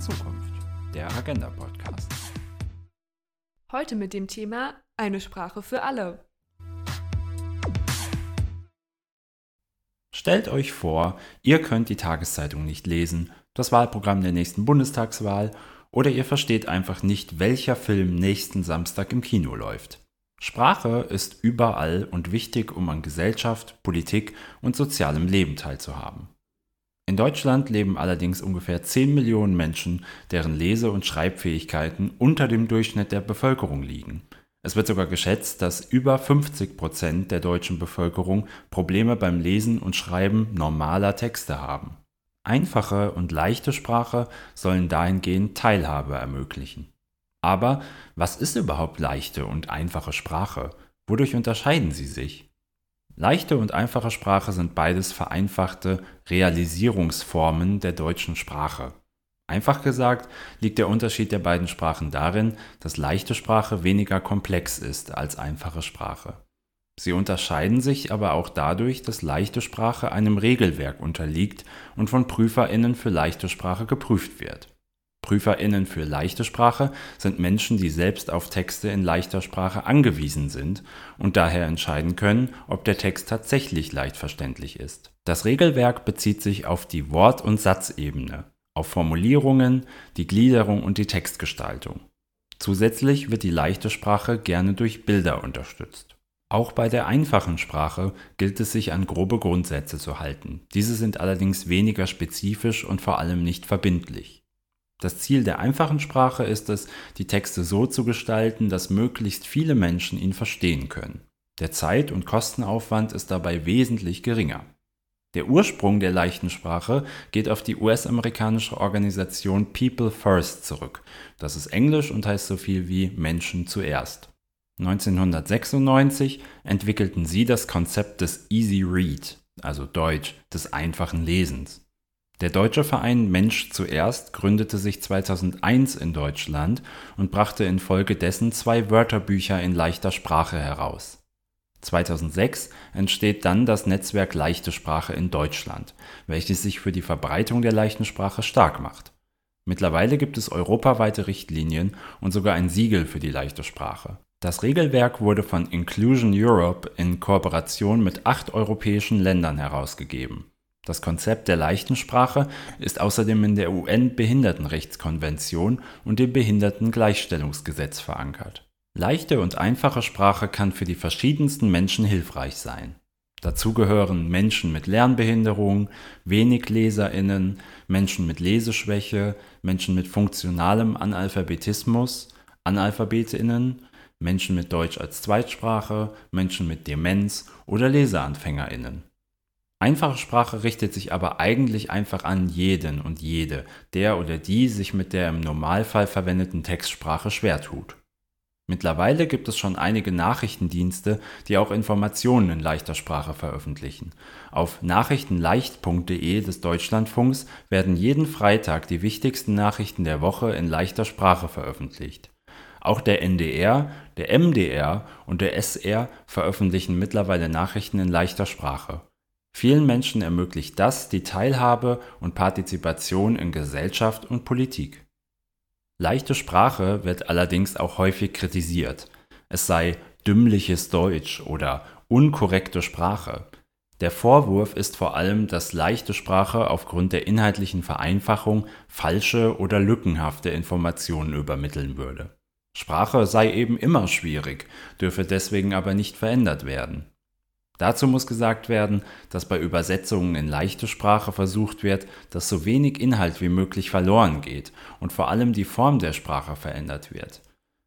Zukunft, der Agenda Podcast. Heute mit dem Thema Eine Sprache für alle. Stellt euch vor, ihr könnt die Tageszeitung nicht lesen, das Wahlprogramm der nächsten Bundestagswahl oder ihr versteht einfach nicht, welcher Film nächsten Samstag im Kino läuft. Sprache ist überall und wichtig, um an Gesellschaft, Politik und sozialem Leben teilzuhaben. In Deutschland leben allerdings ungefähr 10 Millionen Menschen, deren Lese- und Schreibfähigkeiten unter dem Durchschnitt der Bevölkerung liegen. Es wird sogar geschätzt, dass über 50 Prozent der deutschen Bevölkerung Probleme beim Lesen und Schreiben normaler Texte haben. Einfache und leichte Sprache sollen dahingehend Teilhabe ermöglichen. Aber was ist überhaupt leichte und einfache Sprache? Wodurch unterscheiden sie sich? Leichte und einfache Sprache sind beides vereinfachte Realisierungsformen der deutschen Sprache. Einfach gesagt liegt der Unterschied der beiden Sprachen darin, dass leichte Sprache weniger komplex ist als einfache Sprache. Sie unterscheiden sich aber auch dadurch, dass leichte Sprache einem Regelwerk unterliegt und von Prüferinnen für leichte Sprache geprüft wird. Prüferinnen für leichte Sprache sind Menschen, die selbst auf Texte in leichter Sprache angewiesen sind und daher entscheiden können, ob der Text tatsächlich leicht verständlich ist. Das Regelwerk bezieht sich auf die Wort- und Satzebene auf Formulierungen, die Gliederung und die Textgestaltung. Zusätzlich wird die leichte Sprache gerne durch Bilder unterstützt. Auch bei der einfachen Sprache gilt es sich an grobe Grundsätze zu halten. Diese sind allerdings weniger spezifisch und vor allem nicht verbindlich. Das Ziel der einfachen Sprache ist es, die Texte so zu gestalten, dass möglichst viele Menschen ihn verstehen können. Der Zeit- und Kostenaufwand ist dabei wesentlich geringer. Der Ursprung der leichten Sprache geht auf die US-amerikanische Organisation People First zurück. Das ist Englisch und heißt so viel wie Menschen zuerst. 1996 entwickelten sie das Konzept des Easy Read, also Deutsch, des einfachen Lesens. Der deutsche Verein Mensch zuerst gründete sich 2001 in Deutschland und brachte infolgedessen zwei Wörterbücher in leichter Sprache heraus. 2006 entsteht dann das Netzwerk Leichte Sprache in Deutschland, welches sich für die Verbreitung der leichten Sprache stark macht. Mittlerweile gibt es europaweite Richtlinien und sogar ein Siegel für die leichte Sprache. Das Regelwerk wurde von Inclusion Europe in Kooperation mit acht europäischen Ländern herausgegeben. Das Konzept der leichten Sprache ist außerdem in der UN-Behindertenrechtskonvention und dem Behindertengleichstellungsgesetz verankert. Leichte und einfache Sprache kann für die verschiedensten Menschen hilfreich sein. Dazu gehören Menschen mit Lernbehinderung, wenig Leserinnen, Menschen mit Leseschwäche, Menschen mit funktionalem Analphabetismus, Analphabetinnen, Menschen mit Deutsch als Zweitsprache, Menschen mit Demenz oder Leseanfängerinnen. Einfache Sprache richtet sich aber eigentlich einfach an jeden und jede, der oder die sich mit der im Normalfall verwendeten Textsprache schwer tut. Mittlerweile gibt es schon einige Nachrichtendienste, die auch Informationen in leichter Sprache veröffentlichen. Auf nachrichtenleicht.de des Deutschlandfunks werden jeden Freitag die wichtigsten Nachrichten der Woche in leichter Sprache veröffentlicht. Auch der NDR, der MDR und der SR veröffentlichen mittlerweile Nachrichten in leichter Sprache. Vielen Menschen ermöglicht das die Teilhabe und Partizipation in Gesellschaft und Politik. Leichte Sprache wird allerdings auch häufig kritisiert. Es sei dümmliches Deutsch oder unkorrekte Sprache. Der Vorwurf ist vor allem, dass leichte Sprache aufgrund der inhaltlichen Vereinfachung falsche oder lückenhafte Informationen übermitteln würde. Sprache sei eben immer schwierig, dürfe deswegen aber nicht verändert werden. Dazu muss gesagt werden, dass bei Übersetzungen in leichte Sprache versucht wird, dass so wenig Inhalt wie möglich verloren geht und vor allem die Form der Sprache verändert wird.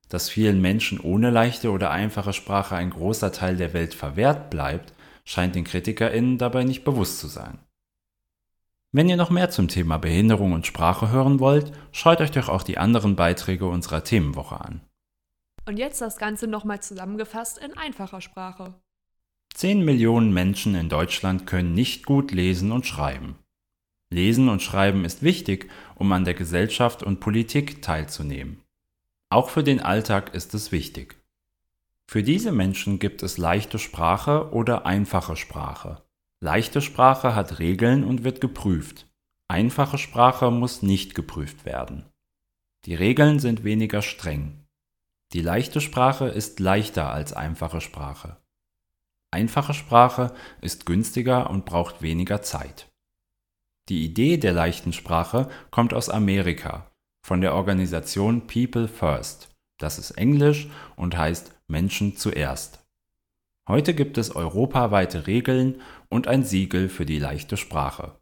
Dass vielen Menschen ohne leichte oder einfache Sprache ein großer Teil der Welt verwehrt bleibt, scheint den KritikerInnen dabei nicht bewusst zu sein. Wenn ihr noch mehr zum Thema Behinderung und Sprache hören wollt, schaut euch doch auch die anderen Beiträge unserer Themenwoche an. Und jetzt das Ganze nochmal zusammengefasst in einfacher Sprache. 10 Millionen Menschen in Deutschland können nicht gut lesen und schreiben. Lesen und Schreiben ist wichtig, um an der Gesellschaft und Politik teilzunehmen. Auch für den Alltag ist es wichtig. Für diese Menschen gibt es leichte Sprache oder einfache Sprache. Leichte Sprache hat Regeln und wird geprüft. Einfache Sprache muss nicht geprüft werden. Die Regeln sind weniger streng. Die leichte Sprache ist leichter als einfache Sprache. Einfache Sprache ist günstiger und braucht weniger Zeit. Die Idee der leichten Sprache kommt aus Amerika, von der Organisation People First. Das ist Englisch und heißt Menschen zuerst. Heute gibt es europaweite Regeln und ein Siegel für die leichte Sprache.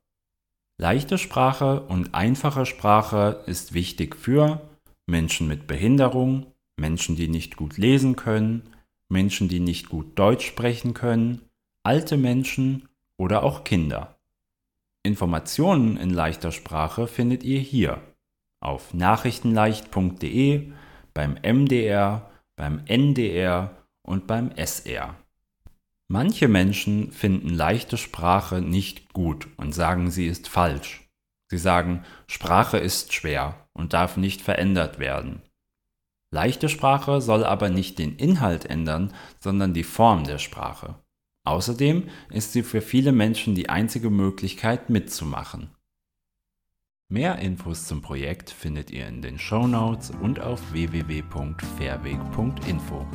Leichte Sprache und einfache Sprache ist wichtig für Menschen mit Behinderung, Menschen, die nicht gut lesen können, Menschen, die nicht gut Deutsch sprechen können, alte Menschen oder auch Kinder. Informationen in leichter Sprache findet ihr hier auf nachrichtenleicht.de, beim MDR, beim NDR und beim SR. Manche Menschen finden leichte Sprache nicht gut und sagen, sie ist falsch. Sie sagen, Sprache ist schwer und darf nicht verändert werden. Leichte Sprache soll aber nicht den Inhalt ändern, sondern die Form der Sprache. Außerdem ist sie für viele Menschen die einzige Möglichkeit mitzumachen. Mehr Infos zum Projekt findet ihr in den Show Notes und auf www.fairweg.info.